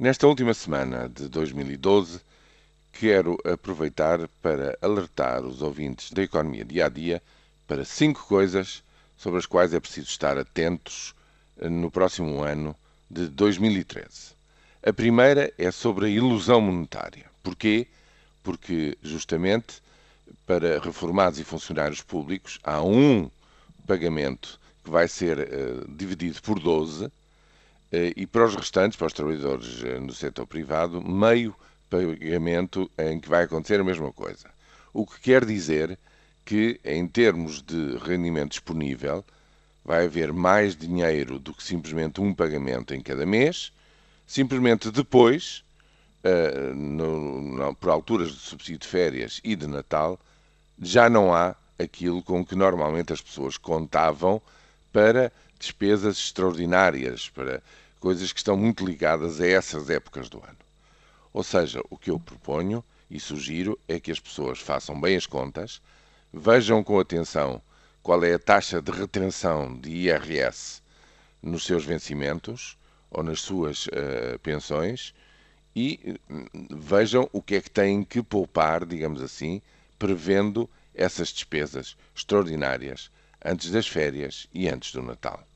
Nesta última semana de 2012, quero aproveitar para alertar os ouvintes da economia dia a dia para cinco coisas sobre as quais é preciso estar atentos eh, no próximo ano de 2013. A primeira é sobre a ilusão monetária. Porquê? Porque, justamente, para reformados e funcionários públicos, há um pagamento que vai ser uh, dividido por 12 eh, e para os restantes, para os trabalhadores eh, no setor privado, meio pagamento em que vai acontecer a mesma coisa. O que quer dizer que, em termos de rendimento disponível, vai haver mais dinheiro do que simplesmente um pagamento em cada mês, simplesmente depois, uh, no, no, por alturas de subsídio de férias e de Natal, já não há aquilo com que normalmente as pessoas contavam para despesas extraordinárias, para coisas que estão muito ligadas a essas épocas do ano. Ou seja, o que eu proponho e sugiro é que as pessoas façam bem as contas, vejam com atenção qual é a taxa de retenção de IRS nos seus vencimentos ou nas suas uh, pensões e hum, vejam o que é que têm que poupar, digamos assim, prevendo essas despesas extraordinárias antes das férias e antes do Natal.